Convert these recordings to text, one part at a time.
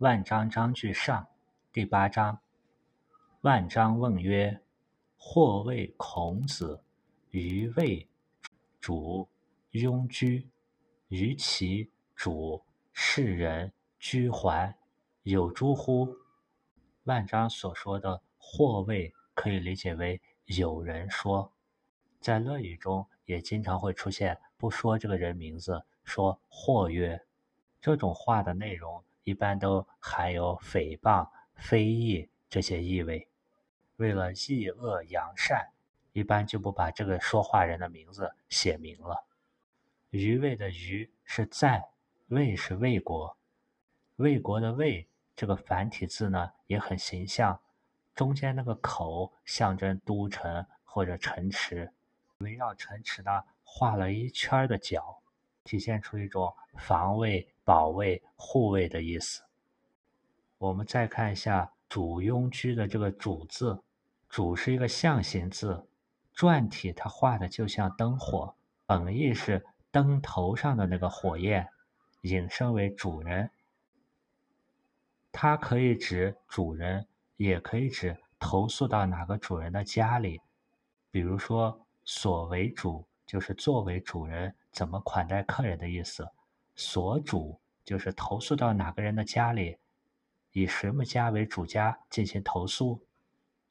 万章章句上第八章。万章问曰：“或谓孔子，于魏主庸居，于其主士人居怀，有诸乎？”万章所说的“或谓”可以理解为有人说，在《论语》中也经常会出现不说这个人名字，说“或曰”。这种话的内容一般都含有诽谤、非议这些意味。为了抑恶扬善，一般就不把这个说话人的名字写明了。虞魏的余是在，魏是魏国，魏国的魏这个繁体字呢也很形象，中间那个口象征都城或者城池，围绕城池呢画了一圈的角。体现出一种防卫、保卫、护卫的意思。我们再看一下“主庸居”的这个“主”字，“主”是一个象形字，篆体它画的就像灯火，本意是灯头上的那个火焰，引申为主人。它可以指主人，也可以指投诉到哪个主人的家里。比如说，“所为主”就是作为主人。怎么款待客人的意思？所主就是投诉到哪个人的家里，以什么家为主家进行投诉。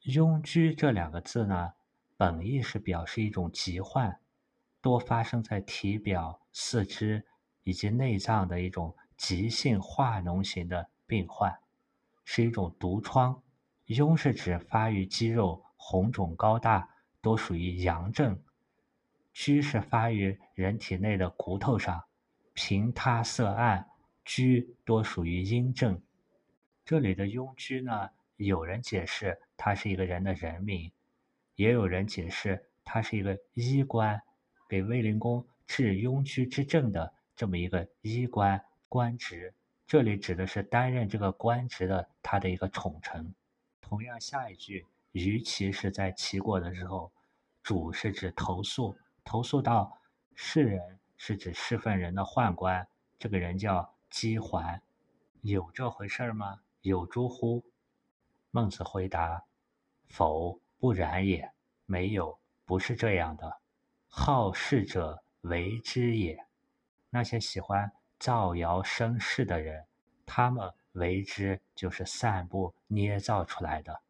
庸居这两个字呢，本意是表示一种疾患，多发生在体表、四肢以及内脏的一种急性化脓型的病患，是一种毒疮。痈是指发育肌肉红肿高大，多属于阳症。居是发于人体内的骨头上，平塌色暗，居多属于阴症。这里的庸居呢，有人解释它是一个人的人名，也有人解释它是一个医官，给卫灵公治庸居之症的这么一个医官官职。这里指的是担任这个官职的他的一个宠臣。同样，下一句于其是在齐国的时候，主是指投诉。投诉到世人是指侍奉人的宦官，这个人叫姬桓，有这回事吗？有诸乎？孟子回答：否，不然也。没有，不是这样的。好事者为之也。那些喜欢造谣生事的人，他们为之就是散布捏造出来的。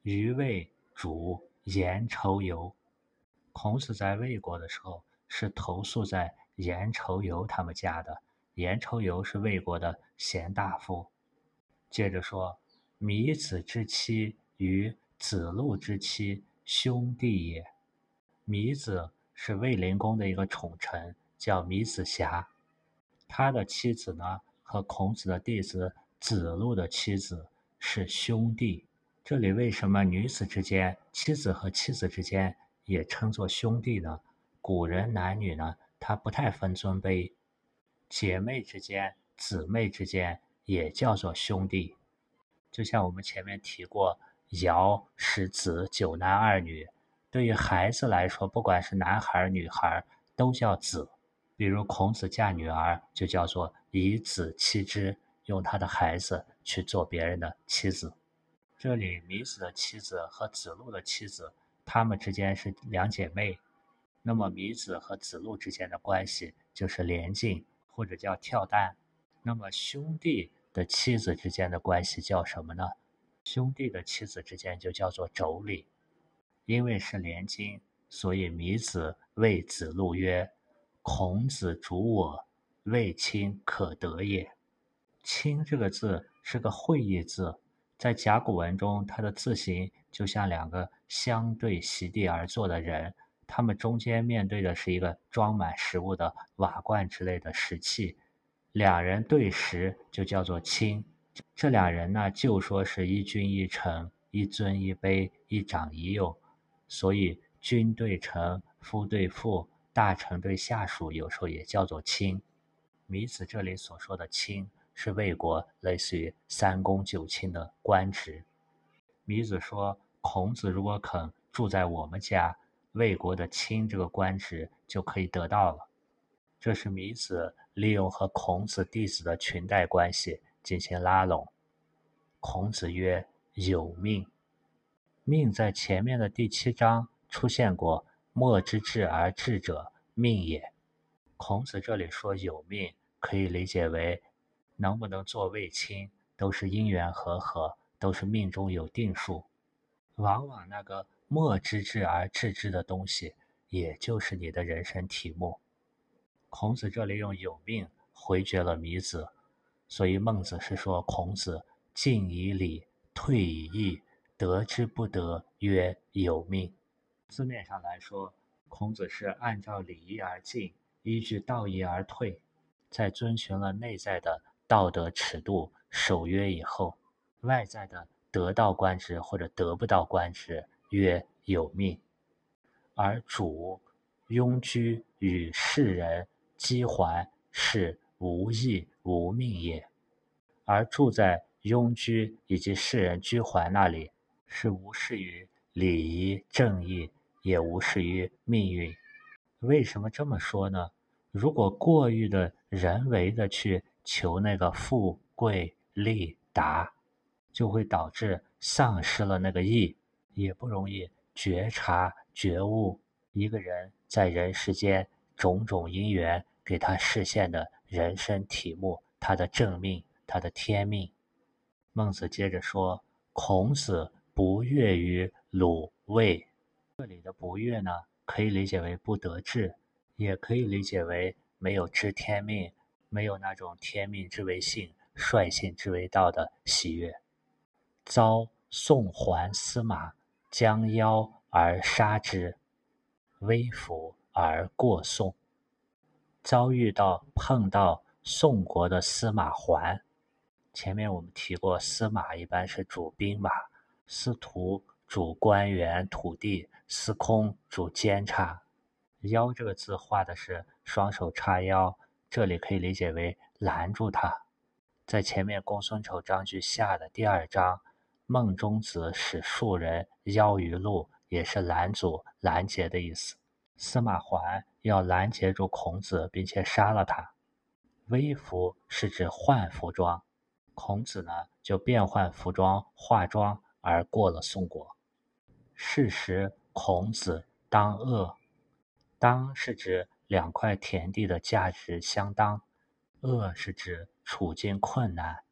余谓主言仇尤。孔子在魏国的时候是投宿在颜仇游他们家的。颜仇游是魏国的贤大夫。接着说，米子之妻与子路之妻兄弟也。米子是卫灵公的一个宠臣，叫米子瑕。他的妻子呢，和孔子的弟子子路的妻子是兄弟。这里为什么女子之间，妻子和妻子之间？也称作兄弟呢。古人男女呢，他不太分尊卑，姐妹之间、姊妹之间也叫做兄弟。就像我们前面提过，尧十子九男二女，对于孩子来说，不管是男孩女孩，都叫子。比如孔子嫁女儿，就叫做以子妻之，用他的孩子去做别人的妻子。这里米子的妻子和子路的妻子。她们之间是两姐妹，那么米子和子路之间的关系就是连襟，或者叫跳蛋。那么兄弟的妻子之间的关系叫什么呢？兄弟的妻子之间就叫做妯娌。因为是连襟，所以米子谓子路曰：“孔子主我，谓亲可得也。”亲这个字是个会意字。在甲骨文中，它的字形就像两个相对席地而坐的人，他们中间面对的是一个装满食物的瓦罐之类的食器，两人对食就叫做亲。这两人呢，就说是一君一臣，一尊一卑，一长一幼，所以君对臣，夫对妇，大臣对下属，有时候也叫做亲。米子这里所说的亲。是魏国类似于三公九卿的官职。米子说：“孔子如果肯住在我们家，魏国的卿这个官职就可以得到了。”这是米子利用和孔子弟子的裙带关系，进行拉拢。孔子曰：“有命。”命在前面的第七章出现过，“莫之至而至者，命也。”孔子这里说有命，可以理解为能不能做卫青，都是因缘和合，都是命中有定数。往往那个莫之至而知之的东西，也就是你的人生题目。孔子这里用有命回绝了米子，所以孟子是说孔子进以礼，退以义。得之不得，曰有命。字面上来说，孔子是按照礼仪而进，依据道义而退，在遵循了内在的道德尺度、守约以后，外在的得到官职或者得不到官职，曰有命。而主庸居与世人羁怀，是无义无命也。而住在庸居以及世人居怀那里。是无视于礼仪正义，也无视于命运。为什么这么说呢？如果过于的人为的去求那个富贵利达，就会导致丧失了那个义，也不容易觉察觉悟一个人在人世间种种因缘给他实现的人生题目，他的正命，他的天命。孟子接着说：“孔子。”不悦于鲁卫，这里的不悦呢，可以理解为不得志，也可以理解为没有知天命，没有那种天命之为性，率性之为道的喜悦。遭宋桓司马将邀而杀之，微服而过宋。遭遇到碰到宋国的司马桓，前面我们提过，司马一般是主兵马。司徒主官员土地，司空主监察。腰这个字画的是双手叉腰，这里可以理解为拦住他。在前面公孙丑章句下的第二章，孟中子使庶人邀于路，也是拦阻、拦截的意思。司马桓要拦截住孔子，并且杀了他。微服是指换服装，孔子呢就变换服装化妆。而过了宋国。是时，孔子当恶。当是指两块田地的价值相当，厄是指处境困难。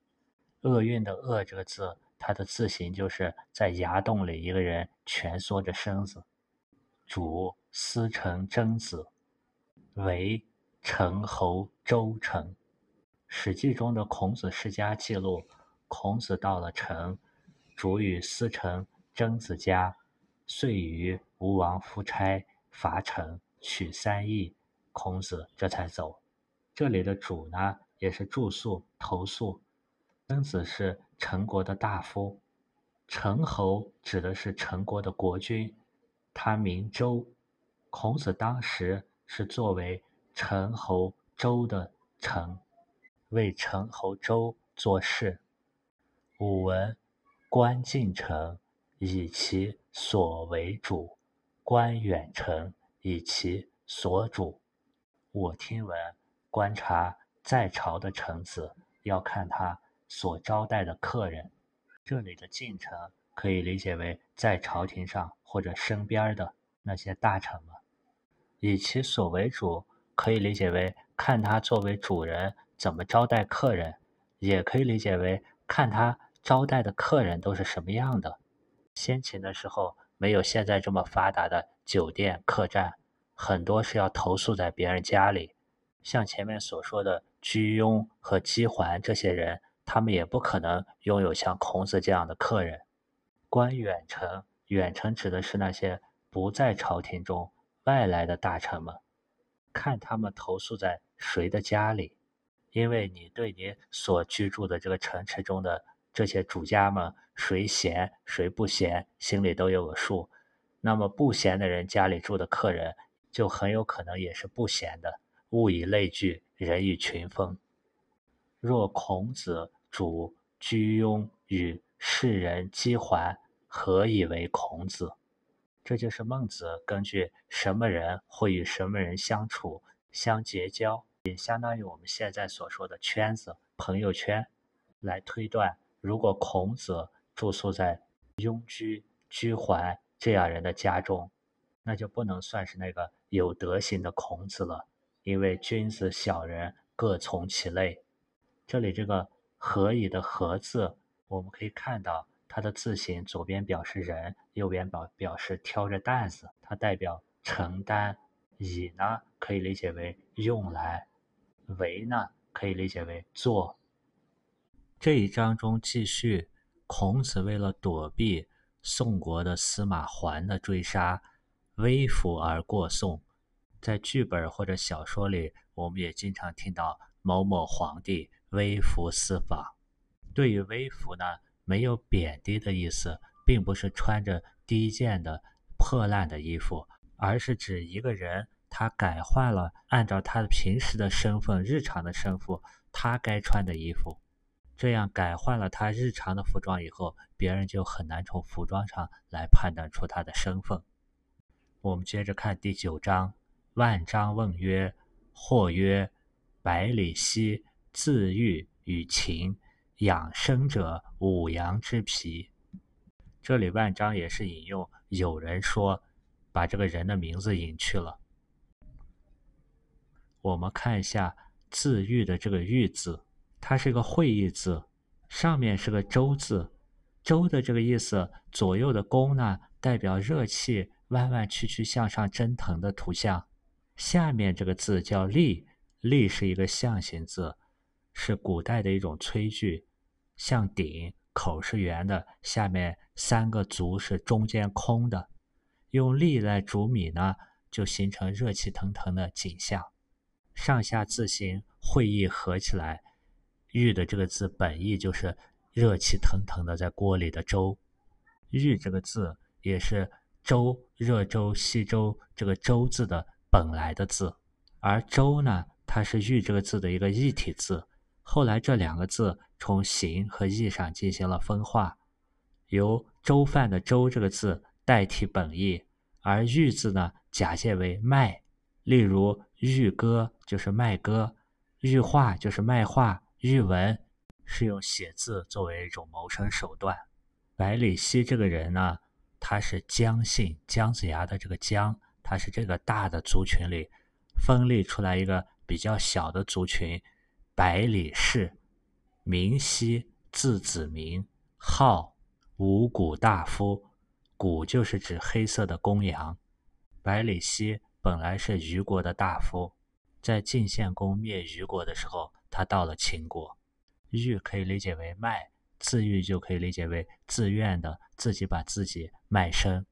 厄运的厄这个字，它的字形就是在崖洞里一个人蜷缩着身子。主司成曾子，为陈侯周成。史记中的孔子世家记录，孔子到了陈。主与司成曾子家，遂与吴王夫差伐陈，取三邑。孔子这才走。这里的主呢，也是住宿投宿。曾子是陈国的大夫，陈侯指的是陈国的国君，他名周。孔子当时是作为陈侯周的臣，为陈侯周做事。武文。观近臣以其所为主，观远臣以其所主。我听闻，观察在朝的臣子，要看他所招待的客人。这里的近臣可以理解为在朝廷上或者身边的那些大臣们。以其所为主，可以理解为看他作为主人怎么招待客人，也可以理解为看他。招待的客人都是什么样的？先秦的时候没有现在这么发达的酒店、客栈，很多是要投宿在别人家里。像前面所说的居庸和姬桓这些人，他们也不可能拥有像孔子这样的客人。观远程，远程指的是那些不在朝廷中外来的大臣们，看他们投宿在谁的家里，因为你对你所居住的这个城池中的。这些主家们谁闲谁不闲，心里都有个数。那么不闲的人家里住的客人，就很有可能也是不闲的。物以类聚，人以群分。若孔子主居庸与世人羁环，何以为孔子？这就是孟子根据什么人会与什么人相处、相结交，也相当于我们现在所说的圈子、朋友圈。来推断，如果孔子住宿在庸居、居环这样人的家中，那就不能算是那个有德行的孔子了，因为君子小人各从其类。这里这个“何以”的“何”字，我们可以看到它的字形，左边表示人，右边表表示挑着担子，它代表承担。以呢，可以理解为用来；为呢，可以理解为做。这一章中继续，孔子为了躲避宋国的司马桓的追杀。微服而过宋，在剧本或者小说里，我们也经常听到某某皇帝微服私访。对于微服呢，没有贬低的意思，并不是穿着低贱的破烂的衣服，而是指一个人他改换了按照他平时的身份、日常的身份，他该穿的衣服。这样改换了他日常的服装以后，别人就很难从服装上来判断出他的身份。我们接着看第九章。万章问曰：“或曰，百里奚自喻与禽，养生者五羊之皮。”这里万章也是引用有人说，把这个人的名字隐去了。我们看一下“自愈”的这个“愈”字，它是一个会意字，上面是个“周”字，“周”的这个意思，左右的“弓”呢，代表热气。弯弯曲曲向上蒸腾的图像，下面这个字叫“立”，“立”是一个象形字，是古代的一种炊具，像鼎，口是圆的，下面三个足是中间空的。用“立”来煮米呢，就形成热气腾腾的景象。上下字形会意合起来，“玉”的这个字本意就是热气腾腾的在锅里的粥。“玉”这个字也是。粥，热粥、稀粥，这个“粥”字的本来的字，而“粥”呢，它是“玉”这个字的一个异体字。后来这两个字从形和义上进行了分化，由“粥饭”的“粥”这个字代替本意，而“玉”字呢，假借为卖。例如“玉歌”就是卖歌，“玉画”就是卖画，“玉文”是用写字作为一种谋生手段。百里奚这个人呢？他是姜姓姜子牙的这个姜，他是这个大的族群里分立出来一个比较小的族群。百里氏，名奚，字子明，号五谷大夫。谷就是指黑色的公羊。百里奚本来是虞国的大夫，在晋献公灭虞国的时候，他到了秦国。玉可以理解为麦。自愈就可以理解为自愿的，自己把自己卖身。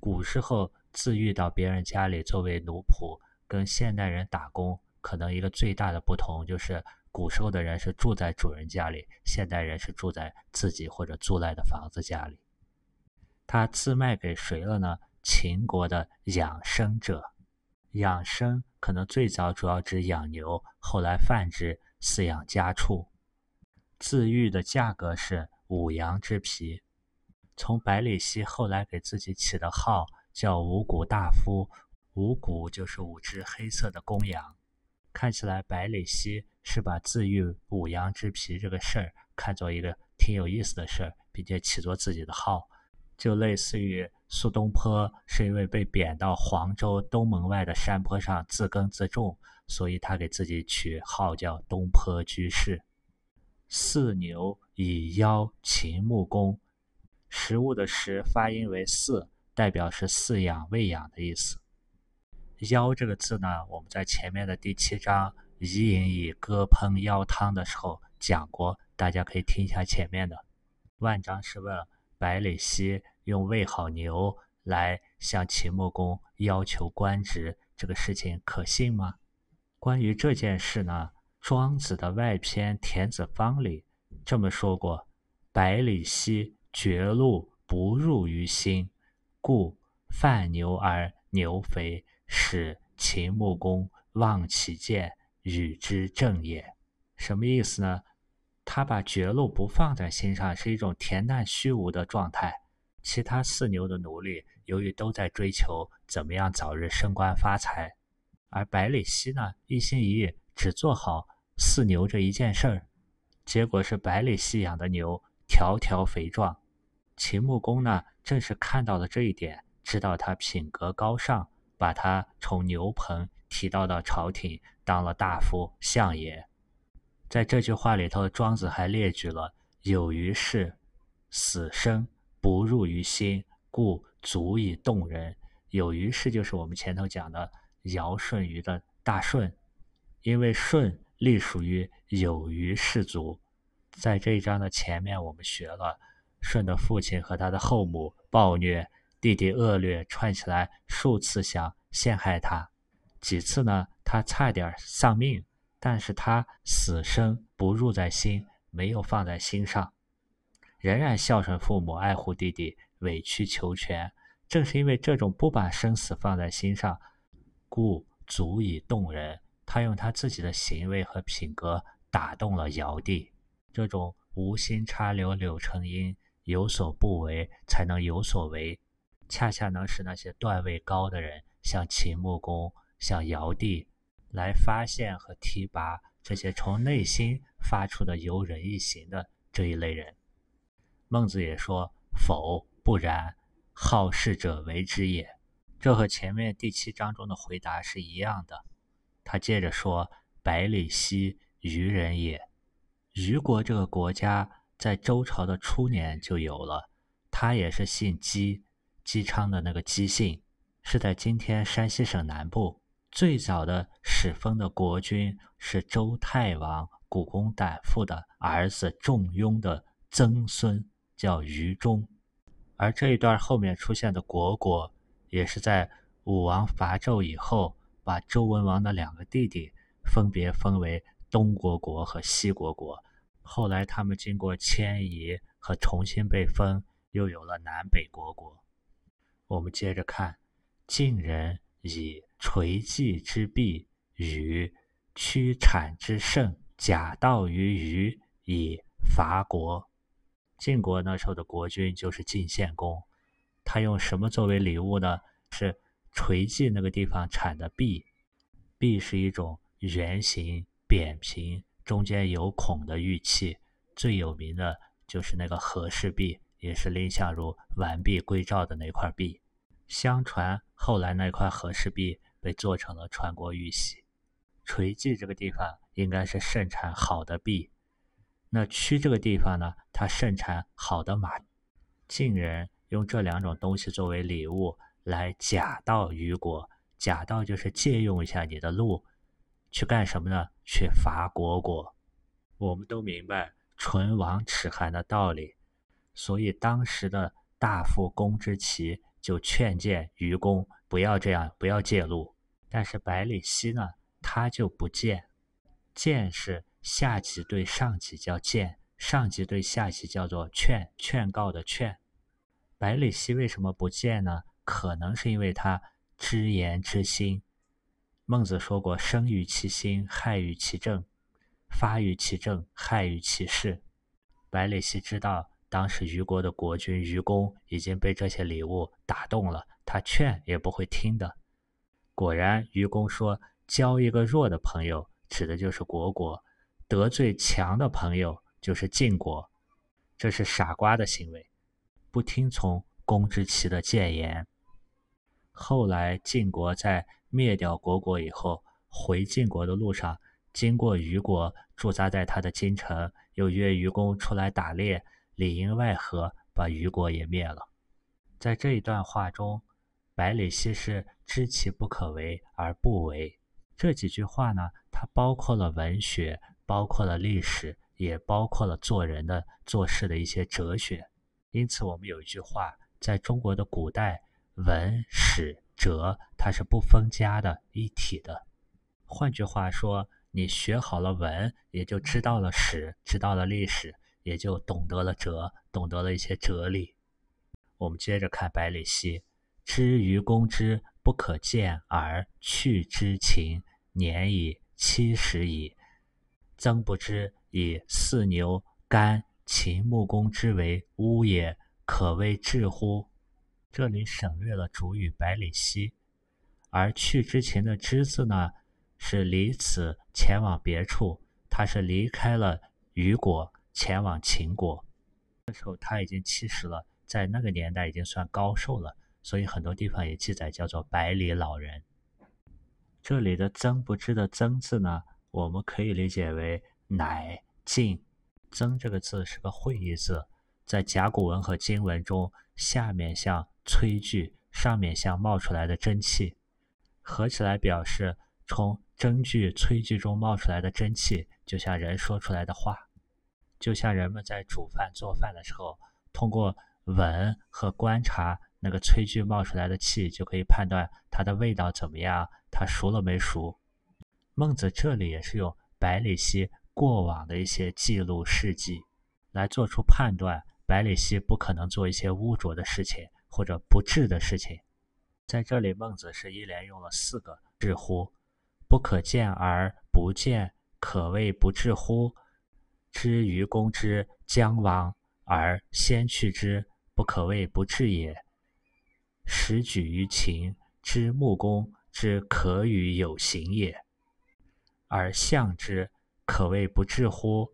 古时候自愈到别人家里作为奴仆，跟现代人打工可能一个最大的不同就是，古时候的人是住在主人家里，现代人是住在自己或者租来的房子家里。他自卖给谁了呢？秦国的养生者，养生可能最早主要指养牛，后来泛指饲养家畜。自愈的价格是五羊之皮。从百里奚后来给自己起的号叫五谷大夫，五谷就是五只黑色的公羊。看起来百里奚是把自愈五羊之皮这个事儿看作一个挺有意思的事儿，并且起作自己的号，就类似于苏东坡是因为被贬到黄州东门外的山坡上自耕自种，所以他给自己取号叫东坡居士。饲牛以邀秦穆公，食物的食发音为饲，代表是饲养、喂养的意思。邀这个字呢，我们在前面的第七章伊尹以歌烹邀汤的时候讲过，大家可以听一下前面的。万章是问百里奚用喂好牛来向秦穆公要求官职，这个事情可信吗？关于这件事呢？庄子的外篇《田子方》里这么说过：“百里奚绝路不入于心，故犯牛而牛肥，使秦穆公望其见，与之正也。”什么意思呢？他把绝路不放在心上，是一种恬淡虚无的状态。其他四牛的奴隶，由于都在追求怎么样早日升官发财，而百里奚呢，一心一意只做好。饲牛这一件事儿，结果是百里奚养的牛条条肥壮。秦穆公呢，正是看到了这一点，知道他品格高尚，把他从牛棚提到到朝廷，当了大夫、相爷。在这句话里头，庄子还列举了“有于事，死生不入于心，故足以动人”。有于事就是我们前头讲的尧舜禹的大舜，因为舜隶属于有余氏族。在这一章的前面，我们学了舜的父亲和他的后母暴虐，弟弟恶劣，串起来数次想陷害他，几次呢，他差点丧命。但是他死生不入在心，没有放在心上，仍然孝顺父母，爱护弟弟，委曲求全。正是因为这种不把生死放在心上，故足以动人。他用他自己的行为和品格打动了尧帝。这种无心插柳柳成荫，有所不为才能有所为，恰恰能使那些段位高的人，像秦穆公，像尧帝。来发现和提拔这些从内心发出的由人一行的这一类人。孟子也说：“否，不然，好事者为之也。”这和前面第七章中的回答是一样的。他接着说：“百里奚虞人也。虞国这个国家在周朝的初年就有了，他也是姓姬，姬昌的那个姬姓，是在今天山西省南部。”最早的始封的国君是周太王古公胆父的儿子仲雍的曾孙，叫虞中。而这一段后面出现的国国，也是在武王伐纣以后，把周文王的两个弟弟分别封为东国国和西国国。后来他们经过迁移和重新被封，又有了南北国国。我们接着看晋人以。垂稷之弊与屈产之盛，假道于虞以伐国。晋国那时候的国君就是晋献公，他用什么作为礼物呢？是垂稷那个地方产的币。币是一种圆形、扁平、中间有孔的玉器，最有名的就是那个和氏璧，也是蔺相如完璧归赵的那块璧。相传后来那块和氏璧。被做成了传国玉玺。垂稷这个地方应该是盛产好的币，那曲这个地方呢，它盛产好的马。晋人用这两种东西作为礼物来假道虞国，假道就是借用一下你的路，去干什么呢？去伐国国。我们都明白唇亡齿寒的道理，所以当时的大夫公之奇就劝谏愚公不要这样，不要借路。但是百里奚呢，他就不谏。谏是下级对上级叫谏，上级对下级叫做劝，劝告的劝。百里奚为什么不谏呢？可能是因为他知言之心。孟子说过：“生于其心，害于其政；发于其政，害于其事。”百里奚知道当时虞国的国君虞公已经被这些礼物打动了，他劝也不会听的。果然，愚公说：“交一个弱的朋友，指的就是国国；得罪强的朋友，就是晋国。这是傻瓜的行为，不听从公之奇的谏言。”后来，晋国在灭掉国国以后，回晋国的路上，经过虞国，驻扎在他的京城，又约愚公出来打猎，里应外合，把虞国也灭了。在这一段话中。百里奚是知其不可为而不为。这几句话呢，它包括了文学，包括了历史，也包括了做人的做事的一些哲学。因此，我们有一句话，在中国的古代，文史哲它是不分家的一体的。换句话说，你学好了文，也就知道了史，知道了历史，也就懂得了哲，懂得了一些哲理。我们接着看百里奚。知于公之不可见而去之情，年已七十矣。曾不知以四牛干秦穆公之为乌也，可谓智乎？这里省略了主语百里奚，而去之前的之字呢，是离此前往别处，他是离开了虞国前往秦国。那时候他已经七十了，在那个年代已经算高寿了，所以很多地方也记载叫做百里老人。这里的曾不知的曾字呢，我们可以理解为乃晋。曾这个字是个会意字，在甲骨文和金文中，下面像炊具，上面像冒出来的蒸汽，合起来表示从蒸具、炊具中冒出来的蒸汽，就像人说出来的话。就像人们在煮饭做饭的时候，通过闻和观察那个炊具冒出来的气，就可以判断它的味道怎么样，它熟了没熟。孟子这里也是用百里奚过往的一些记录事迹，来做出判断，百里奚不可能做一些污浊的事情或者不智的事情。在这里，孟子是一连用了四个“智乎”，不可见而不见，可谓不智乎？知愚公之将亡而先去之，不可谓不智也；始举于秦之穆公之可与有行也，而相之，可谓不智乎？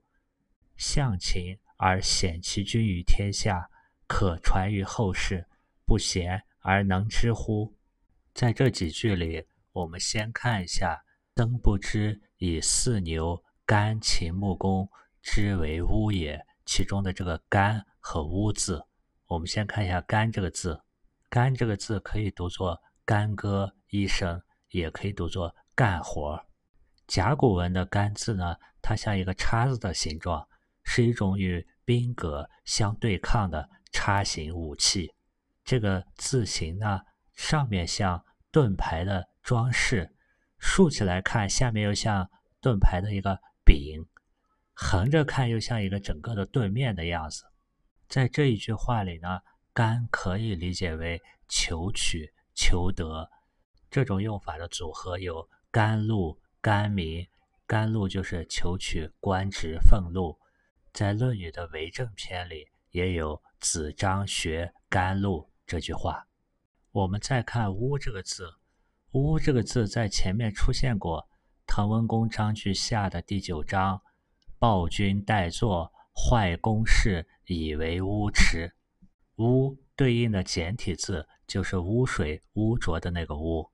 相秦而显其君于天下，可传于后世，不贤而能知乎？在这几句里，我们先看一下曾不知以四牛干秦穆公。之为巫也，其中的这个“干”和“巫”字，我们先看一下“干”这个字。“干”这个字可以读作“干戈”医生，也可以读作“干活”。甲骨文的“干”字呢，它像一个叉子的形状，是一种与兵戈相对抗的叉形武器。这个字形呢，上面像盾牌的装饰，竖起来看，下面又像盾牌的一个柄。横着看又像一个整个的盾面的样子，在这一句话里呢，甘可以理解为求取、求得。这种用法的组合有甘露、甘民。甘露就是求取官职俸禄。在《论语》的为政篇里也有“子张学甘露”这句话。我们再看“乌”这个字，“乌”这个字在前面出现过，《滕文公章句下》的第九章。暴君待坐，坏公事，以为污池。污对应的简体字就是污水、污浊的那个污。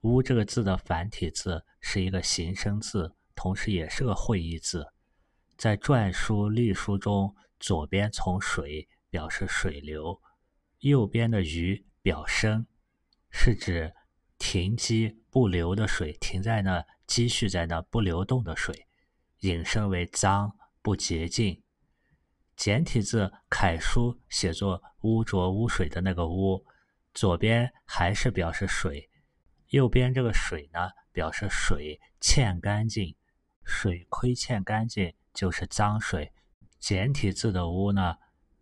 污这个字的繁体字是一个形声字，同时也是个会意字。在篆书、隶书中，左边从水表示水流，右边的鱼表声，是指停机不流的水，停在那、积蓄在那不流动的水。引申为脏不洁净，简体字楷书写作污浊污水的那个污，左边还是表示水，右边这个水呢表示水欠干净，水亏欠干净就是脏水。简体字的污呢，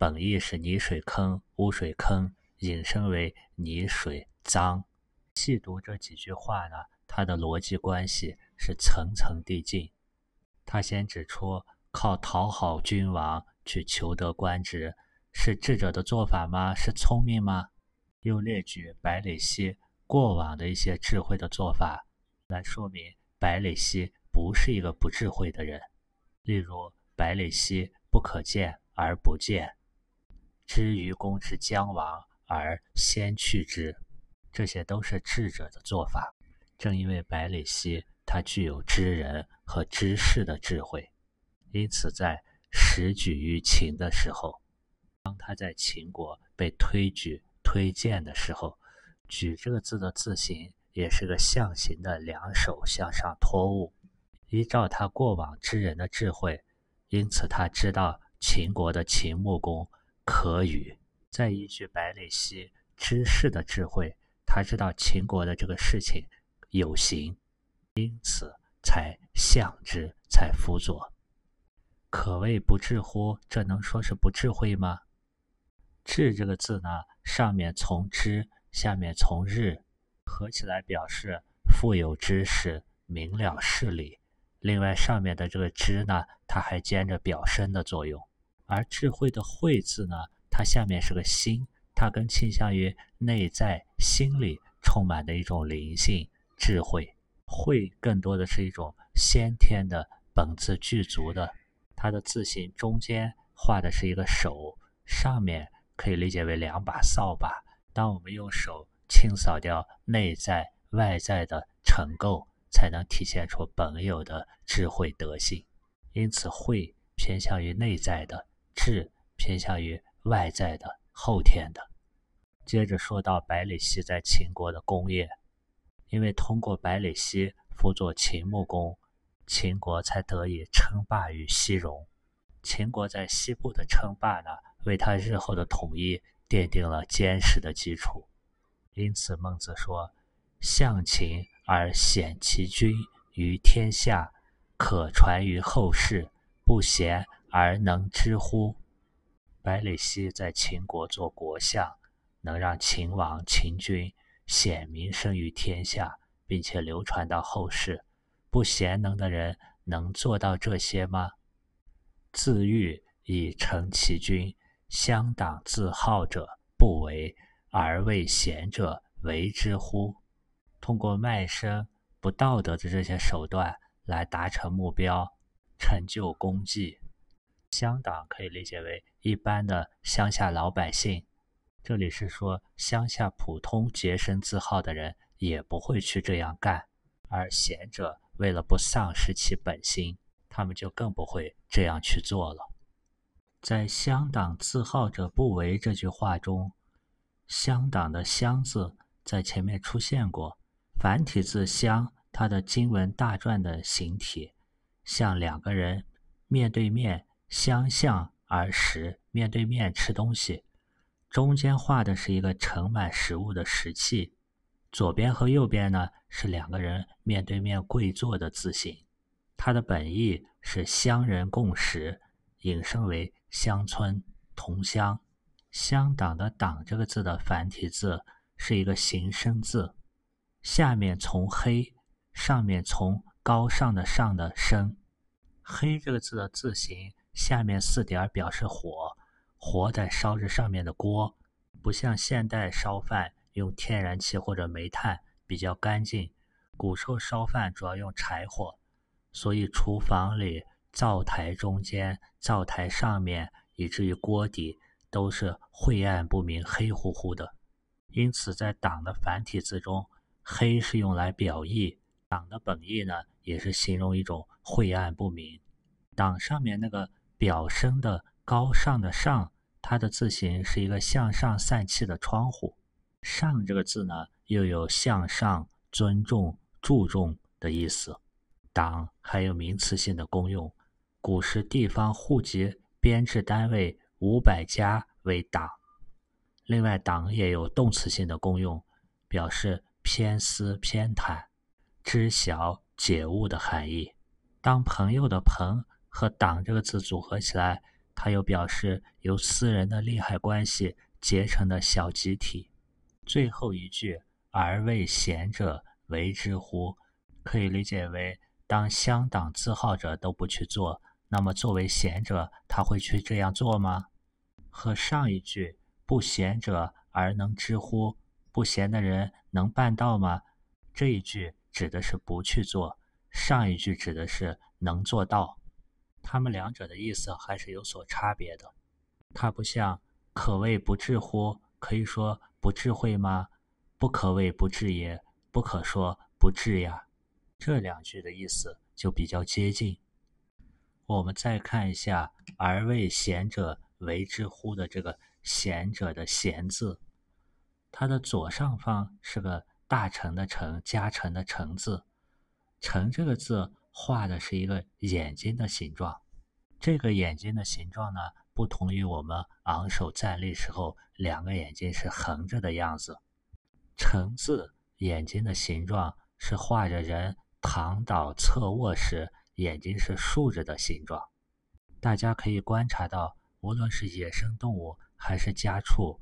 本意是泥水坑、污水坑，引申为泥水脏。细读这几句话呢，它的逻辑关系是层层递进。他先指出，靠讨好君王去求得官职，是智者的做法吗？是聪明吗？又列举百里奚过往的一些智慧的做法，来说明百里奚不是一个不智慧的人。例如，百里奚不可见而不见，知愚公之将亡而先去之，这些都是智者的做法。正因为百里奚。他具有知人和知事的智慧，因此在时举于秦的时候，当他在秦国被推举推荐的时候，举这个字的字形也是个象形的两手向上托物。依照他过往知人的智慧，因此他知道秦国的秦穆公可与。再依据百里奚知事的智慧，他知道秦国的这个事情有形。因此才向之，才辅佐，可谓不智乎？这能说是不智慧吗？智这个字呢，上面从知，下面从日，合起来表示富有知识、明了事理。另外上面的这个知呢，它还兼着表身的作用。而智慧的慧字呢，它下面是个心，它更倾向于内在心里充满的一种灵性智慧。慧更多的是一种先天的本自具足的，它的字形中间画的是一个手，上面可以理解为两把扫把。当我们用手清扫掉内在外在的尘垢，才能体现出本有的智慧德性。因此，慧偏向于内在的，智偏向于外在的后天的。接着说到百里奚在秦国的功业，因为通过百里奚辅佐秦穆公，秦国才得以称霸于西戎。秦国在西部的称霸呢，为他日后的统一奠定了坚实的基础。因此，孟子说：“相秦而显其君于天下，可传于后世；不贤而能知乎？”百里奚在秦国做国相。能让秦王、秦军显名声于天下，并且流传到后世，不贤能的人能做到这些吗？自欲以成其君，乡党自好者不为，而为贤者为之乎？通过卖身、不道德的这些手段来达成目标、成就功绩，乡党可以理解为一般的乡下老百姓。这里是说，乡下普通洁身自好的人也不会去这样干，而贤者为了不丧失其本心，他们就更不会这样去做了。在“乡党自好者不为”这句话中，“乡党”的“乡”字在前面出现过，繁体字“乡”，它的经文大篆的形体，像两个人面对面相向而食，面对面吃东西。中间画的是一个盛满食物的食器，左边和右边呢是两个人面对面跪坐的字形。它的本意是乡人共食，引申为乡村同乡。乡党的“党”这个字的繁体字是一个形声字，下面从黑，上面从高尚的上的升。黑这个字的字形下面四点表示火。火在烧着上面的锅，不像现代烧饭用天然气或者煤炭比较干净。古时候烧饭主要用柴火，所以厨房里、灶台中间、灶台上面，以至于锅底都是晦暗不明、黑乎乎的。因此，在“党”的繁体字中，“黑”是用来表意，“党”的本意呢，也是形容一种晦暗不明。“党”上面那个表声的高尚的“上”。它的字形是一个向上散气的窗户。上这个字呢，又有向上、尊重、注重的意思。党还有名词性的功用。古时地方户籍编制单位五百家为党。另外，党也有动词性的功用，表示偏私、偏袒、知晓、解悟的含义。当朋友的“朋”和党这个字组合起来。它又表示由私人的利害关系结成的小集体。最后一句“而为贤者为之乎”，可以理解为当乡党自好者都不去做，那么作为贤者，他会去这样做吗？和上一句“不贤者而能知乎”，不贤的人能办到吗？这一句指的是不去做，上一句指的是能做到。他们两者的意思还是有所差别的。它不像“可谓不智乎”，可以说不智慧吗？“不可谓不智也”，不可说不智呀。这两句的意思就比较接近。我们再看一下“而为贤者为之乎”的这个“贤者”的“贤”字，它的左上方是个大成的“成”，加成的“成”字，“成”这个字。画的是一个眼睛的形状，这个眼睛的形状呢，不同于我们昂首站立时候两个眼睛是横着的样子。成字眼睛的形状是画着人躺倒侧卧时眼睛是竖着的形状。大家可以观察到，无论是野生动物还是家畜，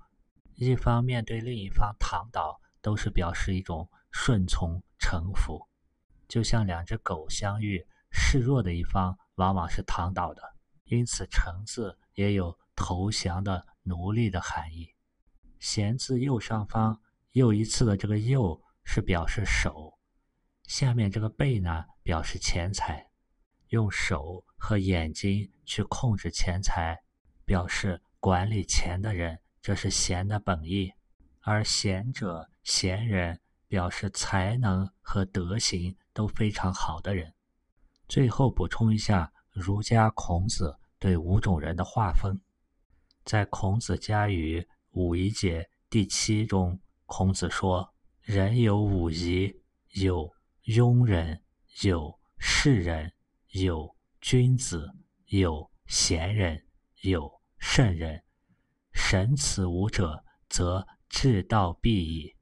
一方面对另一方躺倒，都是表示一种顺从臣服。就像两只狗相遇，示弱的一方往往是躺倒的，因此“臣”字也有投降的奴隶的含义。贤字右上方又一次的这个“右”是表示手，下面这个“贝”呢表示钱财。用手和眼睛去控制钱财，表示管理钱的人，这是贤的本意。而贤者、贤人，表示才能和德行都非常好的人。最后补充一下，儒家孔子对五种人的划分，在《孔子家语·五仪解》第七中，孔子说：“人有五仪，有庸人，有士人。”有君子，有贤人，有圣人。神此五者，则治道必矣。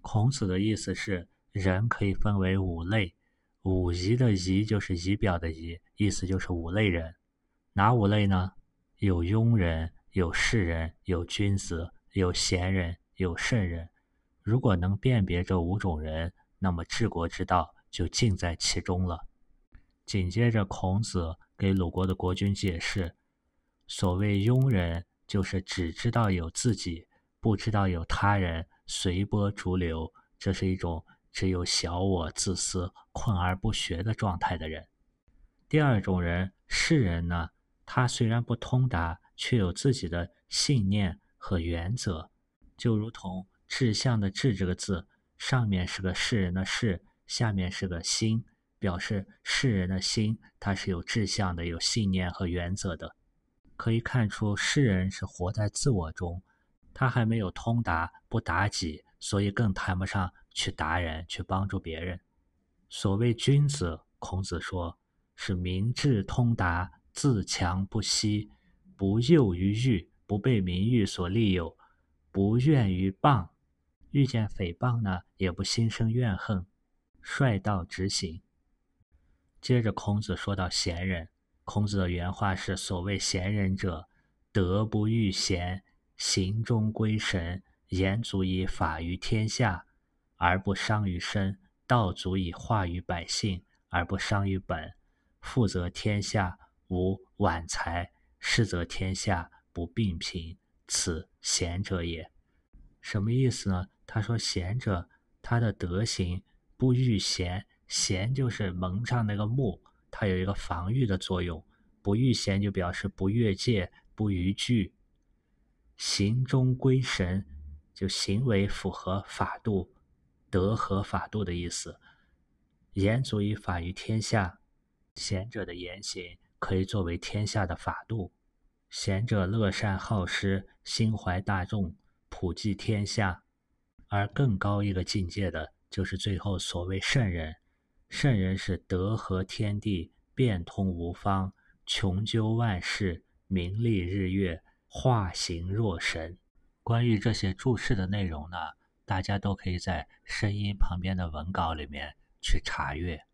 孔子的意思是，人可以分为五类，五仪的仪就是仪表的仪，意思就是五类人。哪五类呢？有庸人，有士人，有君子，有贤人，有圣人。如果能辨别这五种人，那么治国之道就尽在其中了。紧接着，孔子给鲁国的国君解释：所谓庸人，就是只知道有自己，不知道有他人，随波逐流，这是一种只有小我、自私、困而不学的状态的人。第二种人，世人呢，他虽然不通达，却有自己的信念和原则，就如同“志向”的“志”这个字，上面是个世人的“世”，下面是个心。表示世人的心，他是有志向的，有信念和原则的。可以看出，世人是活在自我中，他还没有通达，不达己，所以更谈不上去达人，去帮助别人。所谓君子，孔子说是明智通达，自强不息，不囿于欲，不被名誉所利诱，不怨于谤，遇见诽谤呢，也不心生怨恨，率道直行。接着，孔子说到贤人。孔子的原话是：“所谓贤人者，德不欲贤，行中归神，言足以法于天下，而不伤于身；道足以化于百姓，而不伤于本。富则天下无晚财，失则天下不病贫。此贤者也。”什么意思呢？他说：“贤者，他的德行不逾贤。”贤就是蒙上那个木，它有一个防御的作用。不逾贤就表示不越界、不逾矩。行中归神，就行为符合法度，德合法度的意思。言足以法于天下，贤者的言行可以作为天下的法度。贤者乐善好施，心怀大众，普济天下。而更高一个境界的，就是最后所谓圣人。圣人是德合天地，变通无方，穷究万事，名利日月，化形若神。关于这些注释的内容呢，大家都可以在声音旁边的文稿里面去查阅。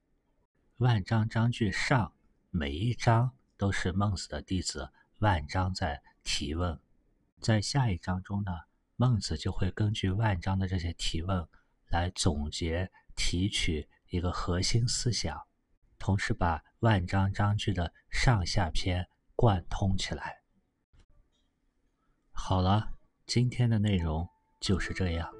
万章章句上，每一章都是孟子的弟子万章在提问。在下一章中呢，孟子就会根据万章的这些提问来总结提取。一个核心思想，同时把万章章句的上下篇贯通起来。好了，今天的内容就是这样。